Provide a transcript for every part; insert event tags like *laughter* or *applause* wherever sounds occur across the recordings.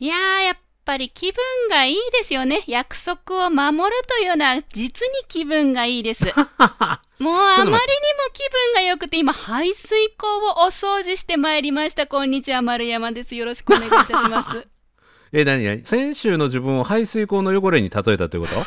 いやー、やっぱり気分がいいですよね。約束を守るというのは、実に気分がいいです。*laughs* もうあまりにも気分が良くて、今、排水溝をお掃除してまいりました。こんにちは、丸山です。よろしくお願いいたします。*laughs* え、何何？*laughs* 先週の自分を排水溝の汚れに例えたということ？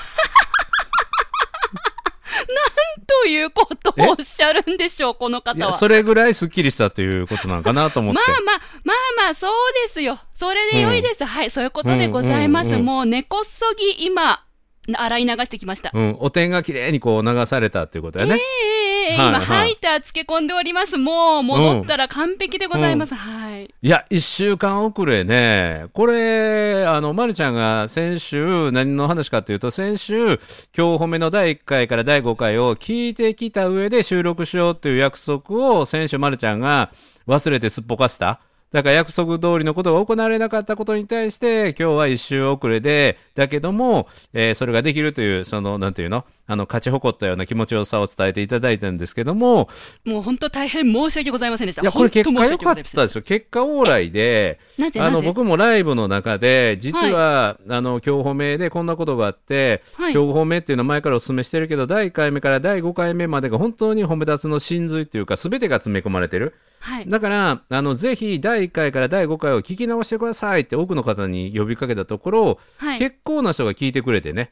ということをおっしゃるんでしょう、この方は。それぐらいスッキリしたということなのかなと思って。まあまあ、まあまあ、そうですよ。それで良いです。はい、そういうことでございます。うんうんうんもう根こそぎ今、洗い流してきました。うん、お点がきれいにこう流されたっていうことやね。ええ今、はいはいハイター漬け込んでおります。もう戻ったら完璧でございます。はい。いや、一週間遅れね。これ、あの、まるちゃんが先週、何の話かっていうと、先週、今日褒めの第1回から第5回を聞いてきた上で収録しようっていう約束を、先週まるちゃんが忘れてすっぽかした。だから約束通りのことが行われなかったことに対して、今日は一周遅れで、だけども、えーそれができるという、その、なんていうの？あの、勝ち誇ったような気持ちよさを伝えていただいたんですけども、もう本当大変申し訳ございませんでした。いや、これ結果良かったですよ。結果往来で、あの僕もライブの中で実は、あの今日褒めでこんなことがあって、はい。今日褒めっていうのは前からお勧めしてるけど第1回目から第5回目までが本当に褒め立つの真髄っていうか全てが詰め込まれてるはい。だからあのぜひ第1回から第5回を聞き直してくださいって多くの方に呼びかけたところ、はい。結構な人が聞いてくれてね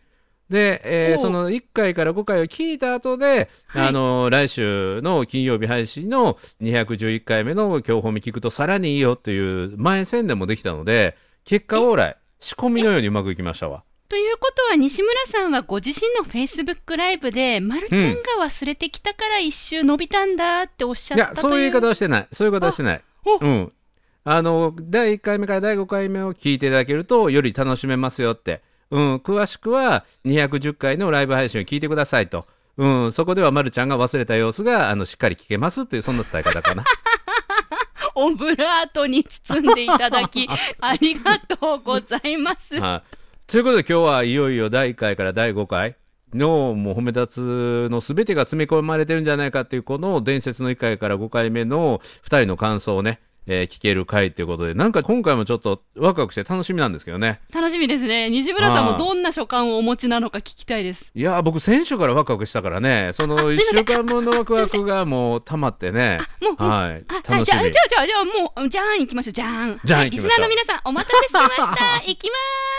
で、えーその1回から5回を聞いた後で、はいあの来週の金曜日配信の211回目の「今日褒め聞くとさらにいいよ」っていう前宣伝もできたので結果往来仕込みのようにうまくいきましたわ。ということは西村さんはご自身のフェイスブックライブで、まるちゃんが忘れてきたから一周伸びたんだっておっしゃいったという。やそういう言い方はしてないそういう言い方はしてない。おうんあの第1回目から第5回目を聞いていただけるとより楽しめますよって、うん、詳しくは210回のライブ配信を聞いてくださいと、うん、そこではまるちゃんが忘れた様子があのしっかり聞けますっていうそんな伝え方かな。*laughs* オブラートに包んでいただき、*laughs* ありがとうございます。はい、ということで今日はいよいよ第1回から第5回のもう褒め立つの全てが詰め込まれてるんじゃないかっていうこの伝説の1回から5回目の2人の感想をね、えー聞ける回ということでなんか今回もちょっとワクワクして楽しみなんですけどね楽しみですね。西村さんもどんな所感をお持ちなのか聞きたいです。いやー僕先週からワクワクしたからねその1あすいません週間分のワクワクがもう溜まってねもう、はいあ、楽しみじゃあ、じゃあ、じゃあ、じゃあ、もう、じゃーん行きましょう。じゃーん。じゃーんはい行きましょうリスナーの皆さん、お待たせしました。*laughs* 行きます。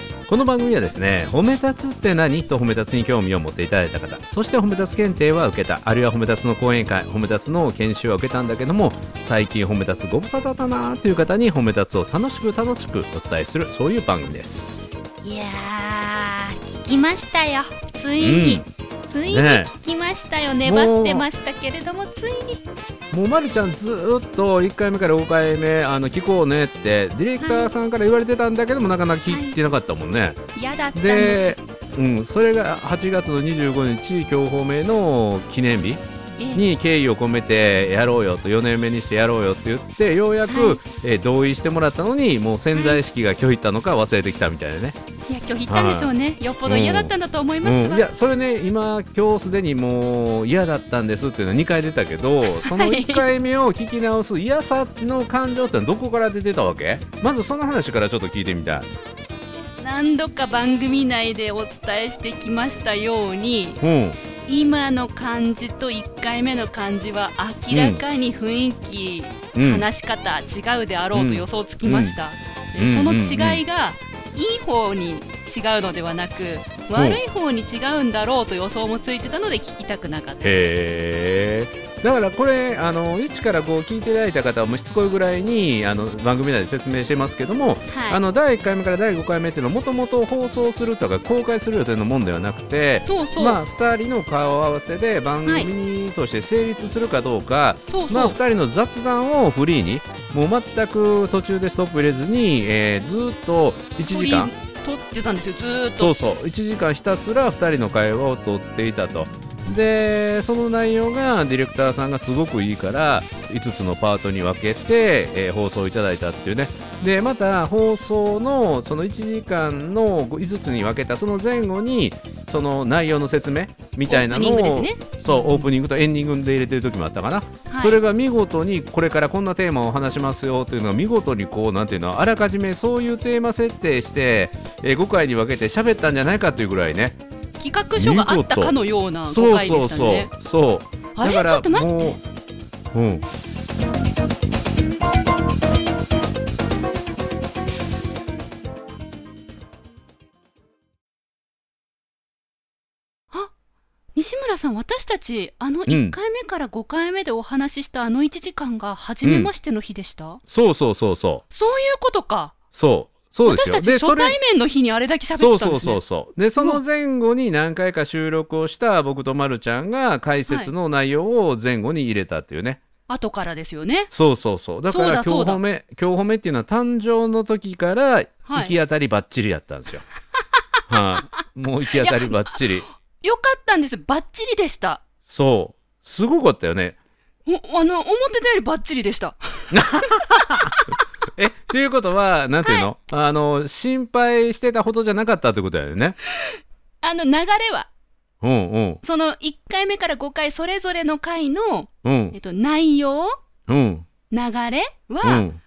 この番組はですね褒め立つって何？と褒め立つに興味を持っていただいた方。そして褒め立つ検定は受けた。あるいは褒め立つの講演会。褒め立つの研修は受けたんだけども最近褒め立つご無沙汰だなという方に褒め立つを楽しく楽しくお伝えするそういう番組です。いやー聞きましたよ。ついに、ついにねえ。聞きましたよ、粘ってましたけれどもついに。もうまるちゃんずーっと1回目から5回目あの聞こうねってディレクターさんから言われてたんだけどもなかなか聞いてなかったもんね、嫌だったんでで、うん、それが8月の25日今日方面の記念日に敬意を込めてやろうよと4年目にしてやろうよって言ってようやく、はい。えー同意してもらったのにもう潜在意識が拒否ったのか忘れてきたみたいなね、いや拒否ったんでしょうね、よっぽど嫌だったんだと思いますわ、うん、いやそれね今今日すでにもう嫌だったんですっていうのは2回出たけど *laughs* その1回目を聞き直す嫌さの感情ってのはどこから出てたわけ？まずその話からちょっと聞いてみたい。何度か番組内でお伝えしてきましたようにうん今の感じと1回目の感じは明らかに雰囲気、うん話し方違うであろうと予想つきました、うん。でその違いがいい方に違うのではなく悪い方に違うんだろうと予想もついてたので聞きたくなかった。へえだからこれあの1から5聞いていただいた方はもうしつこいぐらいにあの番組内で説明してますけども、はい。あの第1回目から第5回目っていうのはもともと放送するとか公開する予定のもんではなくてそうそう、まあ、2人の顔合わせで番組として成立するかどうか、そうそう、まあ、2人の雑談をフリーにもう全く途中でストップ入れずに、えーずーっと1時間。撮ってたんですよずーっと。そうそう。1時間ひたすら2人の会話をとっていたとでその内容がディレクターさんがすごくいいから5つのパートに分けて、えー放送いただいたっていうね。でまた放送のその1時間の5つに分けたその前後にその内容の説明みたいなのをオープニングですね。そうオープニングとエンディングで入れてる時もあったかな、はい、それが見事にこれからこんなテーマを話しますよというのが見事にこうなんていうのあらかじめそういうテーマ設定して、えー5回に分けて喋ったんじゃないかというぐらいね企画書があったかのような5回でそうそうそう。したねそう。あれ？ちょっと待って。もううん。西村さん私たちあのうん。1回目から5回目でお話ししたあの1時間が初めましての日でした、そうそうそうそう。そういうことか。そうそうですよ。私たち初対面の日にあれだけ喋ってたんですね。そうそうそうでその前後に何回か収録をした僕とまるちゃんが解説の内容を前後に入れたっていうね、後からですよね。そうそうそう。だから今日褒め今日褒めっていうのは誕生の時からはい。行き当たりばっちりやったんですよ。*laughs* はい、もう行き当たりばっちりよかったんです。バッチリでした。そう。すごかったよね。おあの思ってたよりバッチリでした。え *laughs* っていうことはなんていうの、あの心配してたほどじゃなかったってことだよね。あの流れは。うんうん。その1回目から5回それぞれの回の、うん。えっと、内容うん。流れうは、ん。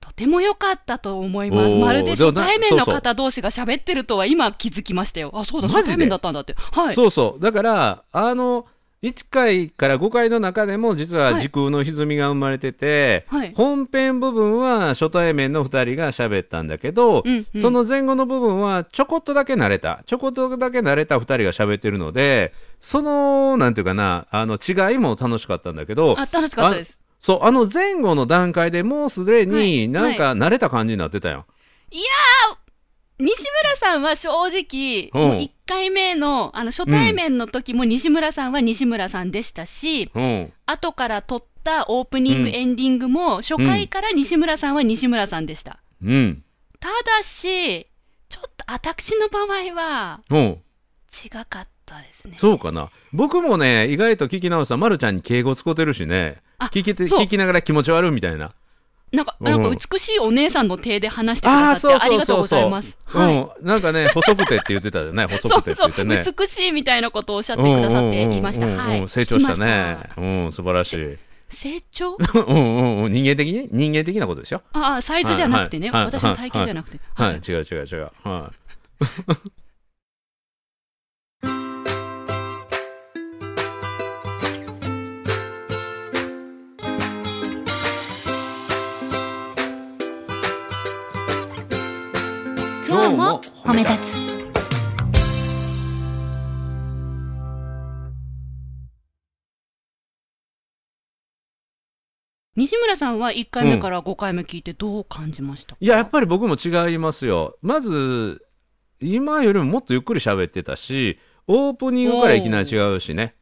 とても良かったと思います。まるで初対面の方同士が喋ってるとは今気づきましたよ。あ、そうだ、初対面だったんだって。はい。そうそう。だからあの1回から5回の中でも実ははい時空の歪みが生まれてて、はい。本編部分は初対面の2人が喋ったんだけど、うんうんその前後の部分はちょこっとだけ慣れたちょこっとだけ慣れた2人が喋ってるのでそのなんていうかなあの違いも楽し村さんだけどあ、楽しかったです。そうあの前後の段階でもうすではいになんか慣れた感じになってたよ。西村さんは正直、うん。もう1回目の、あの、初対面の時も西村さんは西村さんでしたし、うん。後から撮ったオープニング、うん。エンディングも、初回から西村さんは西村さんでした。うん。ただし、ちょっと私の場合はうん。違かったですね。そうかな。僕もね意外と聞き直したらまるちゃんに敬語使ってるしね。あ聞き聞きながら気持ち悪いみたいな。なんか、うんなんか美しいお姉さんの手で話してくださってそうありがとうごそうそうそうざいます。はい。うん、なんかね細くてって言ってたよね *laughs* 細そうくてってそう、言ってね。美しいみたいなことをおっしゃってくださっていました。はい。成長したね。うん、素晴らしい。成長？*laughs* うんうんうん、人間的に？人間的なことでしょ？ああ、サイズじゃなくてね。私の体型じゃなくて。はい、違う違う違う。はい。今日も褒め立つ。西村さんは1回目から5回目聞いてどう感じましたか、いや、やっぱり僕も違いますよ。まず、今よりももっとゆっくり喋ってたし、オープニングからいきなり違うしね。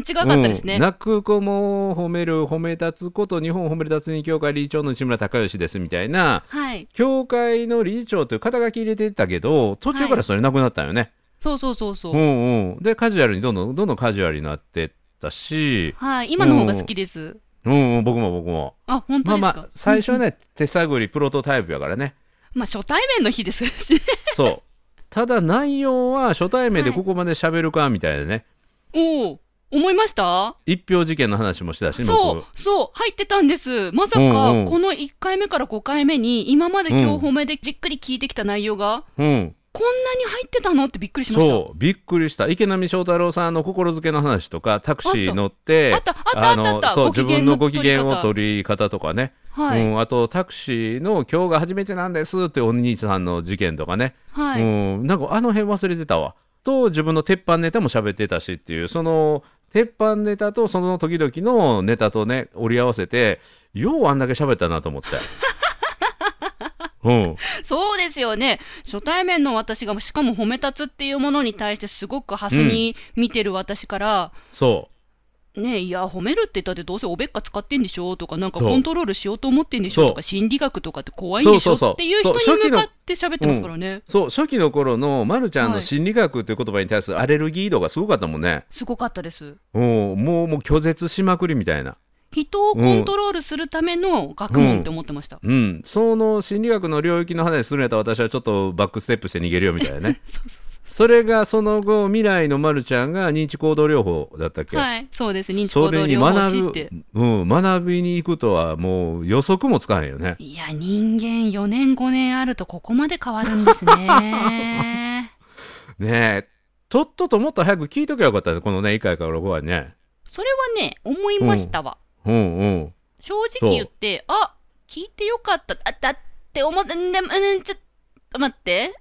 違かったですね。うん泣く子も褒める褒め立つこと日本褒め立つに協会理事長の西村孝義ですみたいなはい。協会の理事長という肩書き入れてたけど途中からそれなくなったよね。そうそうそうそう。うんうん、でカジュアルにどんどんどんどんカジュアルになってったし、はい。今の方が好きです。うんうん、僕も僕も。あ、本当ですか、まあまあ最初はね、手探りプロトタイプやからね。*laughs* まあ初対面の日ですしね。*laughs* そう。ただ内容は初対面ではいここまで喋るかみたいなね、おお、思いました？一票事件の話もしてたしねそう僕、そう、入ってたんです。まさか、この1回目から5回目に、今まで今日褒めでじっくり聞いてきた内容が、うん、こんなに入ってたの？ってびっくりしました。そうびっくりした。池波正太郎さんの心づけの話とかタクシー乗ってあった、あった、あった、あった、そう自分のご機。嫌を取り方とかね、はい、うん、あとタクシーの今日が初めてなんですってお兄さんの事件とかね、はい。うん、なんかあの辺忘れてたわ。と自分の鉄板ネタも喋ってたしっていうその鉄板ネタとその時々のネタとね折り合わせてようあんだけ喋ったなと思って。*laughs* うん、そうですよね。初対面の私が、しかも褒め立つっていうものに対してすごくハスに見てる私から、そうねいや、褒めるって言ったってどうせおべっか使ってんでしょ？とか、なんかそう。コントロールしようと思ってんでしょ？そう。とか、心理学とかって怖いんでしょ？そうそうそう。っていう人そうに向かって喋ってますからね。そう初期の頃のまるちゃんのはい心理学という言葉に対するアレルギー度がすごかったもんね。すごかったです。うん。もうもう拒絶しまくりみたいな。人をコントロールするための学問って思ってました。うん、その心理学の領域の話するんやったら私はちょっとバックステップして逃げるよみたいなね。そ *laughs* れがその後未来のまるちゃんが認知行動療法だったっけ、はい、そうです。認知行動療法士って。、うん、学びに行くとはもう予測もつかへんよねいや、人間4年5年あるとここまで変わるんですね。*laughs* ねえとっとともっと早く聞いときゃよかったねこのね1回から5話ねそれはね、思いましたわ。うんうん正直言って、あ聞いてよかった。あだって思って、んでもうん、ちょっと待って。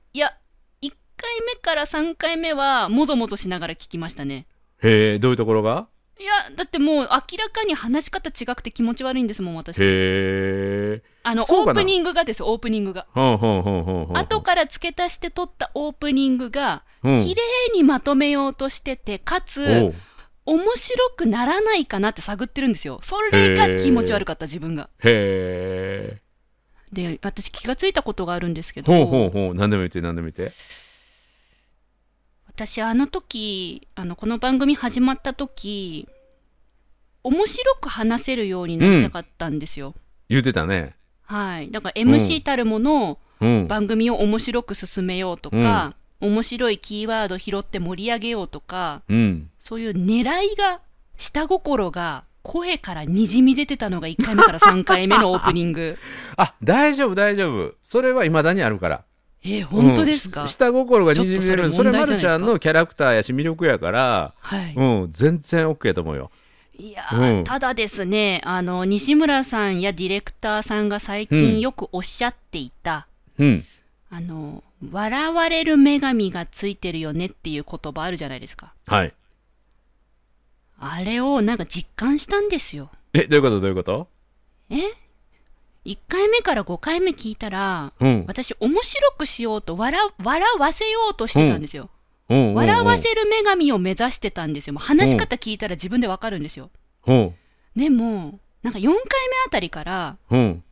いや、1回目から3回目は、もぞもぞしながら聞きましたね。へえどういうところが？いや、だってもう明らかに話し方違くて気持ち悪いんですもん、私。へえあの、オープニングがです、オープニングが。ほんほんほんほんほん後から付け足して撮ったオープニングが、うん。綺麗にまとめようとしてて、かつ、面白くならないかなって探ってるんですよ。それが気持ち悪かった、自分が。へえで、私気がついたことがあるんですけど、ほうほうほう。何でも言って何でも言って私あの時あのこの番組始まった時面白く話せるようになりたかったんですよ、言ってたね。はい。だから MC たるもの、うん。番組を面白く進めようとか、面白いキーワード拾って盛り上げようとかうん。そういう狙いが下心が声からにじみ出てたのが1回目から3回目のオープニング。*laughs* あ大丈夫大丈夫。それはいまだにあるからえー本当ですか、うん。し下心がにじみ出る。それまるちゃんのキャラクターやし魅力やから、はい、うん、全然 OK と思うよ。いやー、うん。ただですねあの西村さんやディレクターさんが最うん近よくおっしゃっていた、うん。あの笑われる女神がついてるよねっていう言葉あるじゃないですか。はい。あれをなんか実感したんですよ。えどういうこと？どういうこと？え？1回目から5回目聞いたらうん。私面白くしようと笑笑わせようとしてたんですよ、うん。うん。うん。笑わせる女神を目指してたんですよ。もう話し方聞いたら自分でわかるんですよ。うん。でもなんか4回目あたりからうん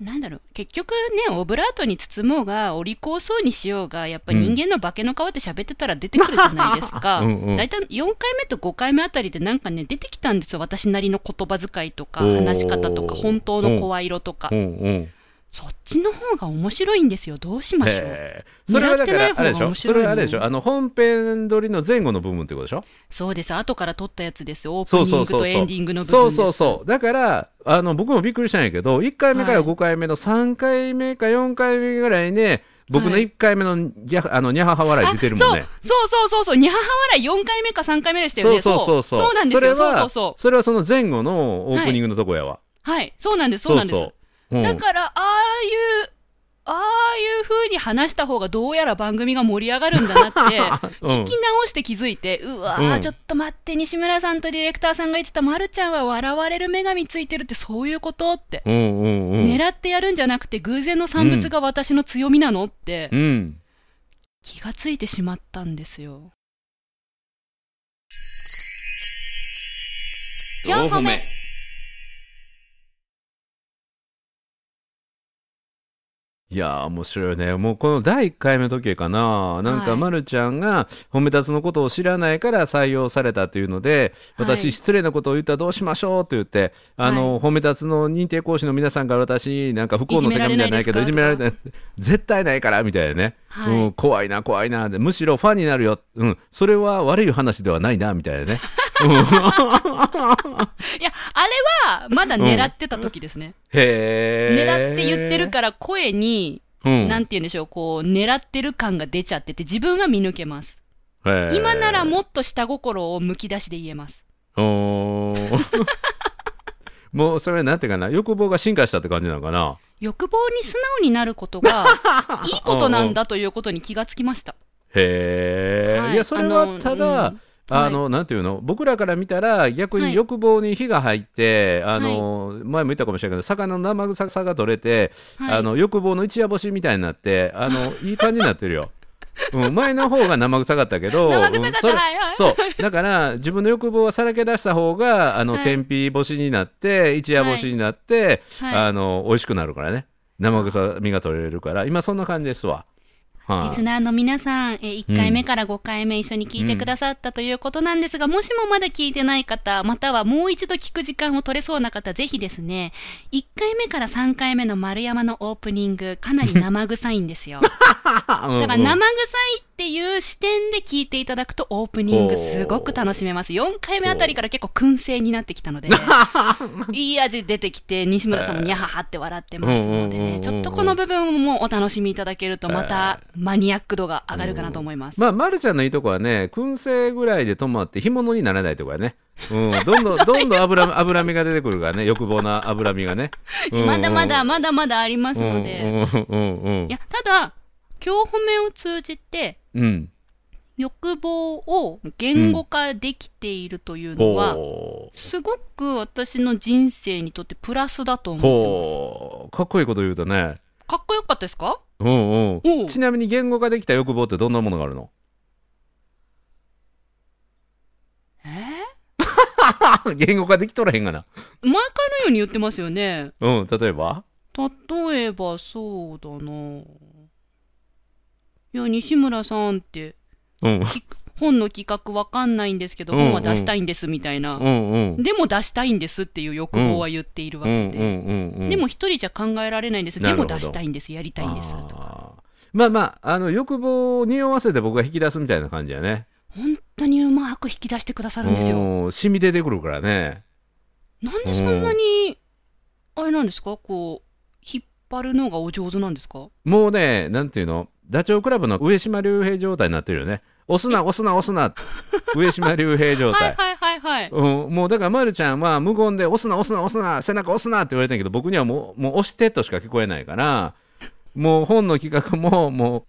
なんだろう。結局ねオブラートに包もうがお利口そうにしようがやっぱり人間の化けの皮って喋ってたら出てくるじゃないですか。うんうん大体4回目と5回目あたりでなんかね出てきたんですよ私なりの言葉遣いとか話し方とか本当の声色とか。うんうんそっちの方が面白いんですよ。どうしましょう。へー。それはだからあれでしょ？それはあれでしょ？あの本編撮りの前後の部分ってことでしょ？そうです。後から撮ったやつですオープそうニングそう。そうそうとエンディングの部そう分ですそうそうだからあの僕もびっくりしたんやけど1回目からはい5回目の3回目か4回目ぐらいね僕のはい。1回目のギャあのニャハハ笑い出てるもんね。あそうそうそうそう。そうにゃはは笑い4回目か3回目でしたよそうねそうそう。そう。そうなんですよ。それはそうそうそう。それはその前後のオープニングのとこやわ、はい。そうなんです。そうなんですだから、ああいう、ああいう風に話した方がどうやら番組が盛り上がるんだなって、*laughs* うん。聞き直して気づいて、うわー、うん。ちょっと待って、西村さんとディレクターさんが言ってた、まるちゃんは笑われる女神ついてるってそういうことって、狙ってやるんじゃなくて、偶然の産物が私の強みなのって、うん。気がついてしまったんですよ。4個目いやー面白いよね。もうこの第1回目の時かな。なんかはい。まるちゃんが褒め立つのことを知らないから採用されたっていうのではい。私失礼なことを言ったらどうしましょうって言ってあの、褒め立つの認定講師の皆さんから私なんか不幸の手紙じゃないけどいいじめられじめられない。絶対ないからみたいなね、はい。うん、怖いな怖いな。でむしろファンになるよ、うん、それは悪い話ではないなみたいなね。うんいや、あれはまだ狙ってた時ですね。へー。狙って言ってるから声に、うん。なんて言うんでしょう、こう、狙ってる感が出ちゃってて、自分は見抜けます。今ならもっと下心をむき出しで言えます。おー。*laughs* もうそれなんていうかな欲望が進化したって感じなのかな？欲望に素直になることが、*laughs* いいことなんだということに気がつきました。へえ、はい。い、やそれはただあの、なんていうの？僕らから見たら逆はい。に欲望に火が入って、あの前も言ったかもしれないけど魚の生臭さが取れて、はい。あの欲望の一夜干しみたいになってあの *laughs* いい感じになってるよ。うん、前の方が生臭かったけど生臭かった。うんそれはいはい。そう。だから自分の欲望はさらけ出した方があの、はい。天日干しになって一夜干しになって、はい。あの美味しくなるからね。生臭みが取れるから。今そんな感じですわ。はい。リスナーの皆さん、えー1回目から5回目一緒に聞いてくださったということなんですが、もしもまだ聞いてない方、またはもう一度聞く時間を取れそうな方、ぜひですね、1回目から3回目の丸山のオープニング、かなり生臭いんですよ。*laughs* だだから生臭いっていう視点で聞いていただくとオープニングすごく楽しめます。4回目あたりから結構燻製になってきたので、*laughs* いい味出てきて、西村さんもニャハハって笑ってますのでね、ちょっとこの部分もお楽しみいただけると、またマニアック度が上がるかなと思います。まあ、まるちゃんのいいとこはね、燻製ぐらいで止まって干物にならないとこやね。うん、*laughs* どんどん、どんどん脂脂身が出てくるからね、欲望な脂身がね。うんうん。まだまだ、まだまだありますので、うんうんうんうんいや、ただ、今日褒めを通じて、うん。欲望を言語化できているというのは、ほう。すごく私の人生にとってプラスだと思って。かっこいいこと言うとね。かっこよかったですか？うんうんちなみに言語化できた欲望ってどんなものがあるの？え？*laughs* 言語化できとらへんがな。ー毎回のように言ってますよね。うん、例えば？例えばそうだな。いや、西村さんって、うん。き本の企画わかんないんですけど、うんうん本は出したいんですみたいな。うんうん。でも出したいんですっていう欲望は言っているわうんうんけで。うんうん。でも一人じゃ考えられないんです。でなるほども出したいんです。やりたいんです。とか。あーまあまあ、あの欲望を匂わせて僕が引き出すみたいな感じやね。本当にうまく引き出してくださるんですよ。うん染み出てくるからね。なんでそんなに、あれなんですか？こう、引っ張るのがお上手なんですか？もうね、なんていうの、ダチョウ倶楽部の上島竜兵状態になってるよね。押すな、押すな、押すな、上島竜兵状態。はいはいはいはい。うん、もうだから、まるちゃんは無言で押すな、押すな、押すな、背中押すなって言われてんけど、僕にはもう、もう押してとしか聞こえないから、もう本の企画も、もう、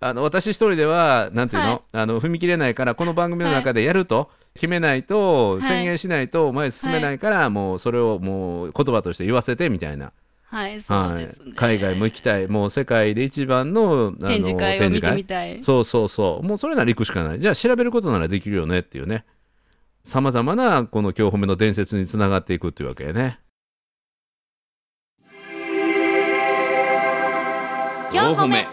あの私一人では、なんていうの、はいあの踏み切れないから、この番組の中でやると、決めないと、はい宣言しないと前に進めないから、もうそれをもう言葉として言わせてみたいな。はい、そうはですね。い、海外も行きたい、もう世界で一番のあの展示会を見てみたい。そうそうそう、もうそれなら行くしかない、じゃあ調べることならできるよねっていうね、さまざまなこの今日褒めの伝説につながっていくっていうわけね。今日褒め。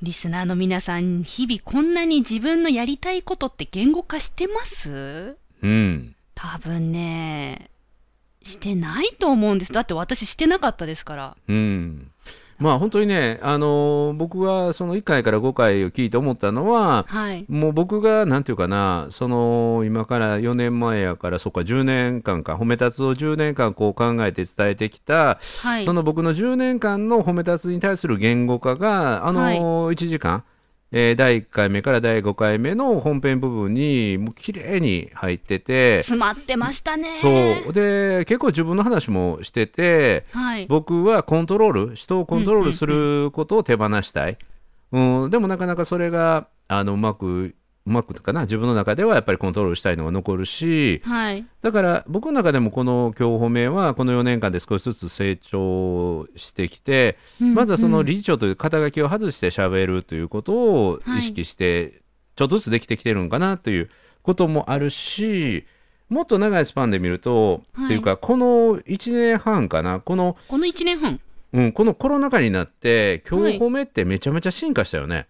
リスナーの皆さん、日々こんなに自分のやりたいことって言語化してます？うん、多分ね、してないと思うんです。だって私してなかったですから。うん、まあ本当にね、あのー僕がその1回から5回を聞いて思ったのは、はい。もう僕がなんていうかな、その今から4年前やから、そっか、10年間か、褒め立つを10年間こう考えて伝えてきた、はいそ。の僕の10年間の褒め立つに対する言語化が、あのー1時間、えー第1回目から第5回目の本編部分に、もう綺麗に入ってて、詰まってましたね。そう、で、結構自分の話もしてて、はい。僕はコントロール、人をコントロールすることを手放したい。うん、でもなかなかそれが、あの、うまく、うまくかな、自分の中ではやっぱりコントロールしたいのが残るし、はい。だから僕の中でもこの今日褒めはこの4年間で少しずつ成長してきて、まずはその理事長という肩書きを外して喋るということを意識してちょっとずつできてきてるのかなということもあるしもっと長いスパンで見ると、はい。っていうかこの1年半かな？この,、この1年半。うん、このコロナ禍になって今はい。日褒めってめちゃめちゃ進化したよね。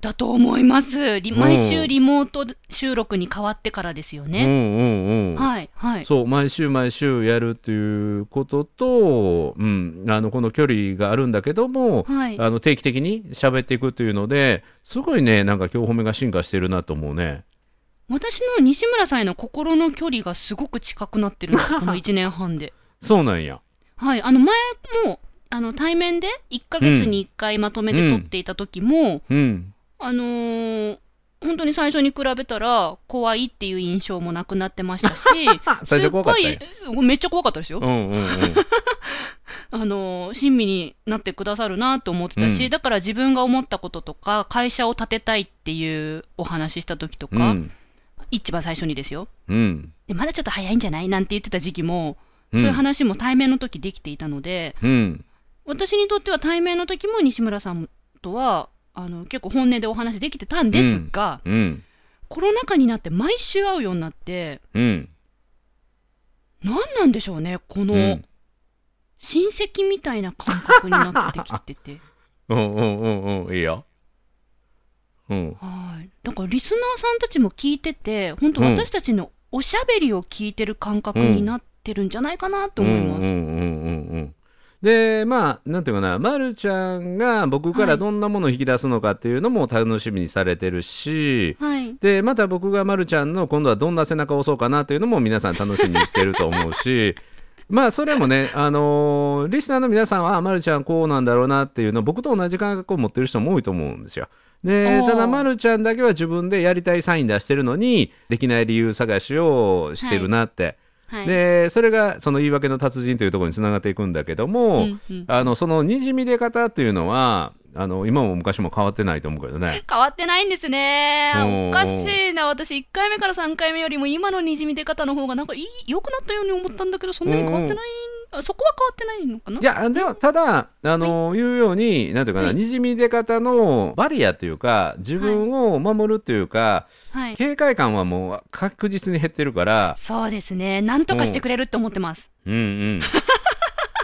だと思います。毎週リモート収録に変わってからですよね。うんうんうんはい、はい。そう毎週毎週やるっていうことと、うん、あのこの距離があるんだけども、はい。あの定期的に喋っていくっていうのですごいねなんか今日褒めが進化してるなと思うね。私の西村さんへの心の距離がすごく近くなってるんです、*laughs* この1年半で。そうなんや。はい。あの、前も、あの、対面で1ヶ月に1回まとめて撮っていた時も、うん。あのー本当に最初に比べたら怖いっていう印象もなくなってましたし *laughs* 最初怖かったんやすっごいめっちゃ怖かったですよ。うんうんうん。*laughs* あの親身になってくださるなと思ってたし、うん。だから自分が思ったこととか会社を建てたいっていうお話しした時とか、うん。一番最初にですよ。うん。でまだちょっと早いんじゃないなんて言ってた時期も、うん。そういう話も対面の時できていたのでうん。私にとっては対面の時も西村さんとはあの結構本音でお話できてたんですが、うん。コロナ禍になって毎週会うようになってうん。何なんでしょうねこの、うん。親戚みたいな感覚になってきてて。*laughs* うんうんうんうんいいよ。うん。はい。だからリスナーさんたちも聞いてて、本当うん。私たちのおしゃべりを聞いてる感覚になってるんじゃないかなと思います。うんうんうんうんうんでまあなんていうかな、ま、るちゃんが僕からどんなものを引き出すのかっていうのも楽しみにされてるし、はい。でまた僕がまるちゃんの今度はどんな背中を押そうかなというのも皆さん楽しみにしてると思うし *laughs* まあそれもね、あのーリスナーの皆さんはあまるちゃんこうなんだろうなっていうの僕と同じ感覚を持ってる人も多いと思うんですよ。でただまるちゃんだけは自分でやりたいサイン出してるのにできない理由探しをしてるなって、はい。でそれがその言い訳の達人というところにつながっていくんだけども、うんうん。あのそのにじみ出方っていうのはあの今も昔も変わってないと思うけどね。変わってないんですね。おかしいな。私、1回目から3回目よりも今のにじみ出方の方がなんかいい良くなったように思ったんだけど、そんなに変わってない。あそこは変わってないのかな？いやでもただあの、言うようになんていうかな、はいにじみ出方のバリアというか自分を守るというか、はい。警戒感はもう確実に減ってるからそうですね。なんとかしてくれるって思ってます。うんうん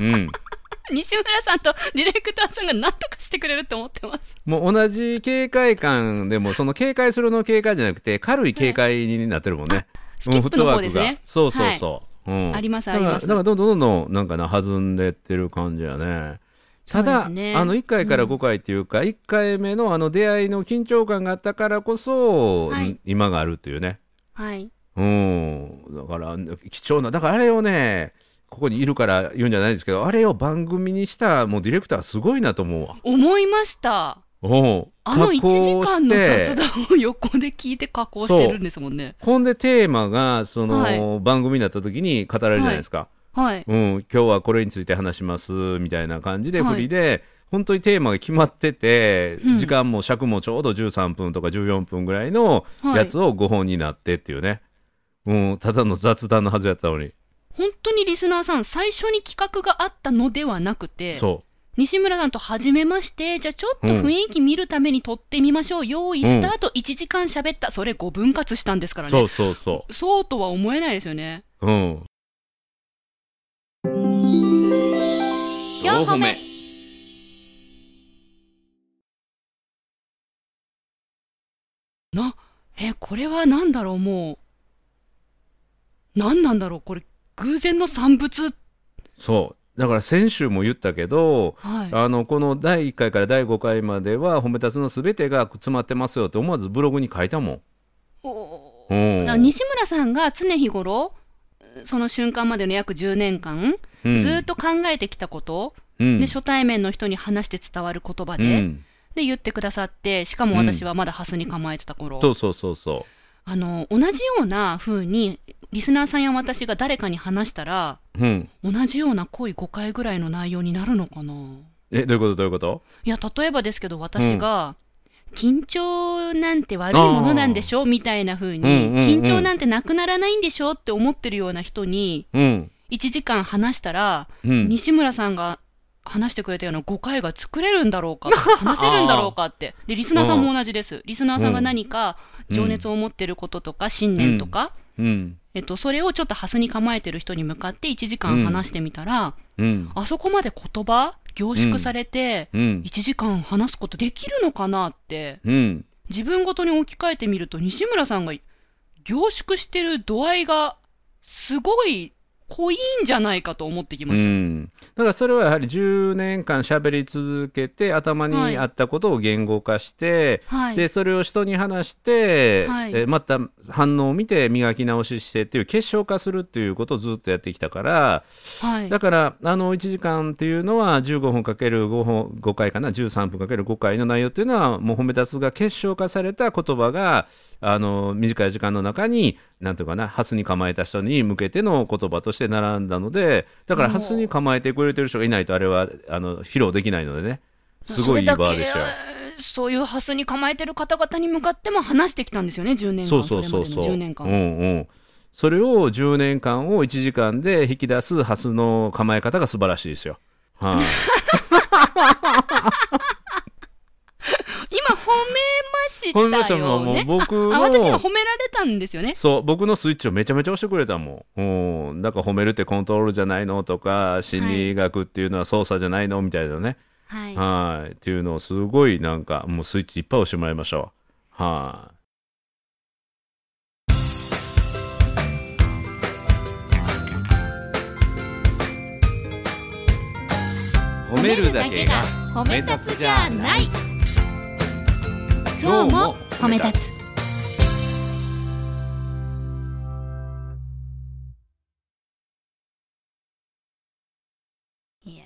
うん *laughs* 西村さんとディレクターさんがなんとかしてくれるって思ってます？もう同じ警戒感でもその警戒するの警戒じゃなくて軽い警戒になってるもんね、スキップの方ですうんフットワークがね。そうそうそう、うん。ありますあります。だからどんどんどんどんなんかな弾んでってる感じやね。ただ、ね。あの1回からうん5回っていうか、1回目のあの出会いの緊張感があったからこそ、はい。うん今があるっていうね。はい。うん。だから貴重なだからあれをねここにいるから言うんじゃないですけどあれを番組にしたもうディレクターすごいなと思うわ。思いました。おう。あの1加工時間の雑談を横で聞いて加工してるんですもんね。ほんでテーマがその、はい。番組になった時に語られるじゃないですか、はい。うん、今日はこれについて話しますみたいな感じではい。振りで、本当にテーマが決まってて、うん。時間も尺もちょうど13分とか14分ぐらいのはい。やつを5本になってっていうね、うん、ただの雑談のはずやったのに、本当にリスナーさん、最初に企画があったのではなくて、そ西村さんと初めまして、じゃあちょっと雰囲気見るために撮ってみましょう。用意スタート、1時間喋った。それ5分割したんですかう、らね。そうそうそそうとは思えないですよね。う、うん。4歩目な、え、これは何だろう、もう。何なんだろう、これ、偶然の産物？そう。だから先週も言ったけど、はい。あのこの第1回から第5回までは褒めたつのすべてが詰まってますよって思わずブログに書いたもん。西村さんが常日頃、その瞬間までの約10年間、うん。ずーっと考えてきたこと、うん。で初対面の人に話して伝わる言葉うで、ん。で言ってくださって、しかも私はまだハスに構えてた頃、そうそうそうそあの同じような風に、リスナーさんや私が誰かに話したら、う。うん。同じような濃い5回ぐらいの内容になるのかなえ、どういうこと？どういうこと？いや、例えばですけど、私が、緊張なんて悪いものなんでしょみたいな風に、うんうんうん緊張なんてなくならないんでしょって思ってるような人に、うん。1時間話したら、うん。西村さんが話してくれたような誤解が作れるんだろうか、*laughs* 話せるんだろうかって。で、リスナーさんも同じです。リスナーさんが何か情熱を持ってることとか、信念とか、うん。えっと、それをちょっとハスに構えてる人に向かって1時間話してみたら、うん。あそこまで言葉凝縮されて、うん。1時間話すことできるのかなって、うん。自分ごとに置き換えてみると、西村さんが凝縮してる度合いが、すごい濃いんじゃないかと思ってきまうした。ん、だからそれはやはり10年間喋り続けて頭にあったことを言語化して、はい。でそれを人に話して、はいえまた反応を見て磨き直ししてっていう結晶化するっていうことをずっとやってきたからはい。だからあの1時間っていうのは15分かける 5, 本5回かな13分かける5回の内容っていうのはもう褒め立つが結晶化された言葉があの短い時間の中になんていうかなハスに構えた人に向けての言葉として並んだのでだからおーハスに構えてくれてる人がいないとあれはあの披露できないのでねすごいいいバーでしたよ。そういうハスに構えてる方々に向かっても話してきたんですよね10年間そうそうそうそう。れまでの10年間、うんうん。それを10年間を1時間で引き出すハスの構え方が素晴らしいですよ。はい、*laughs* 今褒めましたほんましたもうもうよね僕あ私褒められたんですよねそう僕のスイッチをめちゃめちゃ押してくれたもん。うん。だから褒めるってコントロールじゃないのとか心理学っていうのは操作じゃないのみたいなね。はいはい。っていうのをすごいなんかもうスイッチいっぱい押してもらいましょう。はい。褒めるだけが褒め立つじゃない今日も褒め立つ。いや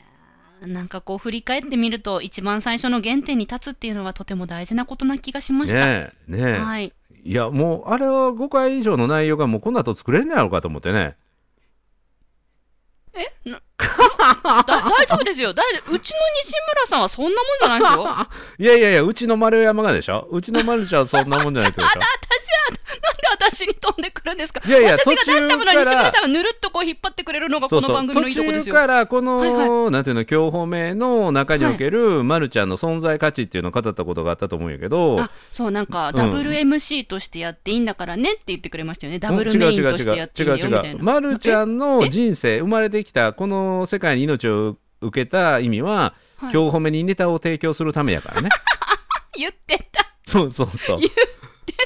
ーなんかこう振り返ってみると一番最初の原点に立つっていうのがとても大事なことな気がしました、ねえねえ、はい。いやもうあれは5回以上の内容がもうこの後作れんのやろうかと思ってね。だ大丈夫ですよ。だいうちの西村さんはそんなもんじゃないですよ。あ *laughs* いやいやいやうちの丸山がでしょ？うちの丸ちゃんはそんなもんじゃないってことでしょ？*laughs* 私はなんで私に飛んでくるんですか？いやいや私が出したものを途中から西村さんがぬるっとこう引っ張ってくれるのがこの番組のいいとこですよ。途中からこの、はいなんていうの今日褒めの中における、ま、るちゃんの存在価値っていうのを語ったことがあったと思うんやけど。あそうなんかん。ダブル MC としてやっていいんだからねって言ってくれましたよね、ダブルうんメインとしてやっていいんだよみたいな。まるちゃん、んの人生生まれてきたこの世界に命を受けた意味は、はい。今日褒めにネタを提供するためやからね。*laughs* 言ってた。そうそうそう。言っ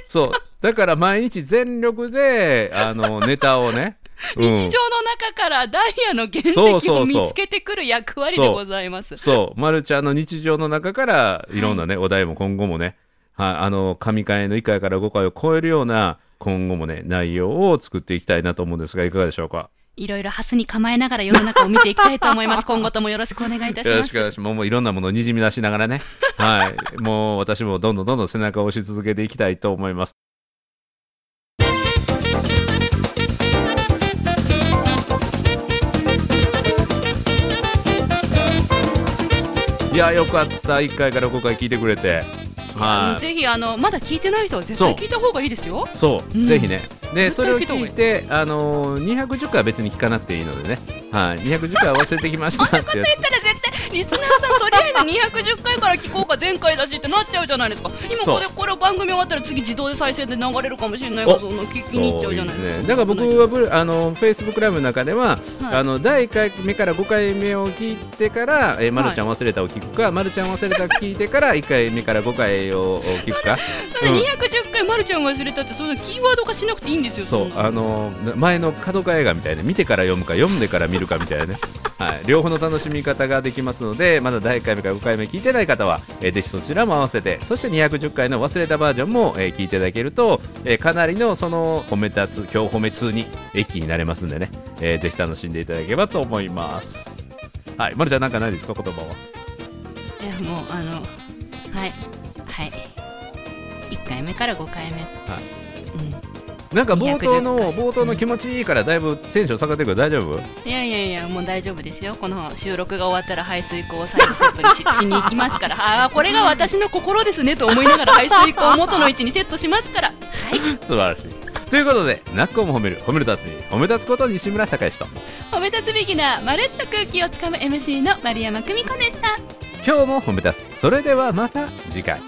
そう。だから毎日全力であのネタをね、*laughs* うん。日常の中からダイヤの原石を見つけてくる役割でございます。そう、ま、るちゃんの日常の中からい。ろんなね、お題も今後もね、はい、あの神回の1回から5回を超えるような今後もね内容を作っていきたいなと思うんですがいかがでしょうか？いろいろハスに構えながら世の中を見ていきたいと思います。*laughs* 今後ともよろしくお願いいたしよろます。しくお願いします。もういろんなものをにじみ出しながらね。はい。もう私もどんどんどんどん背中を押し続けていきたいと思います。いやよかった。1回から5回聞いてくれてはい。ぜひあのまだ聞いてない人は絶対聞いた方がいいですよ。そう、うん。ぜひね。で、絶それを対聞いて、あのー、210回は別に聞かなくていいのでね。はい、210回忘れてきました。ってやつ。言ったら絶対リスナーさんとりあえず210回から聞こうか前回だしってなっちゃうじゃないですか。今これこれ番組終わったら次自動で再生で流れるかもしれないからおその聞きに行っちゃうじゃないですか。ね。だから僕はブあのフェイスブックライブの中では、はい。あの第1回目から5回目を聞いてから、えー、まるちゃん忘れたを聞くか、まるちゃん忘れた聞いてから1回目から5回を聞くか？それ210回まるちゃん忘れたってそんなキーワード化しなくていいんですよそうあのー前の角川映画みたいな見てから読むか読んでから見るかみたいなね、はい、両方の楽しみ方ができますのでまだ第1回目から5回目聞いてない方は、えーぜひそちらも合わせてそして210回の忘れたバージョンも、えー聞いていただけると、えーかなりのその褒め立つ今日褒め通に一気になれますんでね、えーぜひ楽しんでいただければと思います。はい、ま、るちゃんなんかないですか？言葉は。いやもうあのはいはい1回目から5回目、うん。なんか冒頭の210回。冒頭の気持ちいいからだいぶテンション下がってくる大丈夫？いやいやいやもう大丈夫ですよ。この収録が終わったら排水口を再度セットにし *laughs* しに行きますから。ああこれが私の心ですねと思いながら排水口を元の位置にセットしますから。はい。素晴らしい。ということで泣く子も褒める褒める達に褒め立つこと西村孝之と。褒め立つビギナーまるっと空気をつかむ MC の丸山久美子でした。今日も褒め立つ。それではまた次回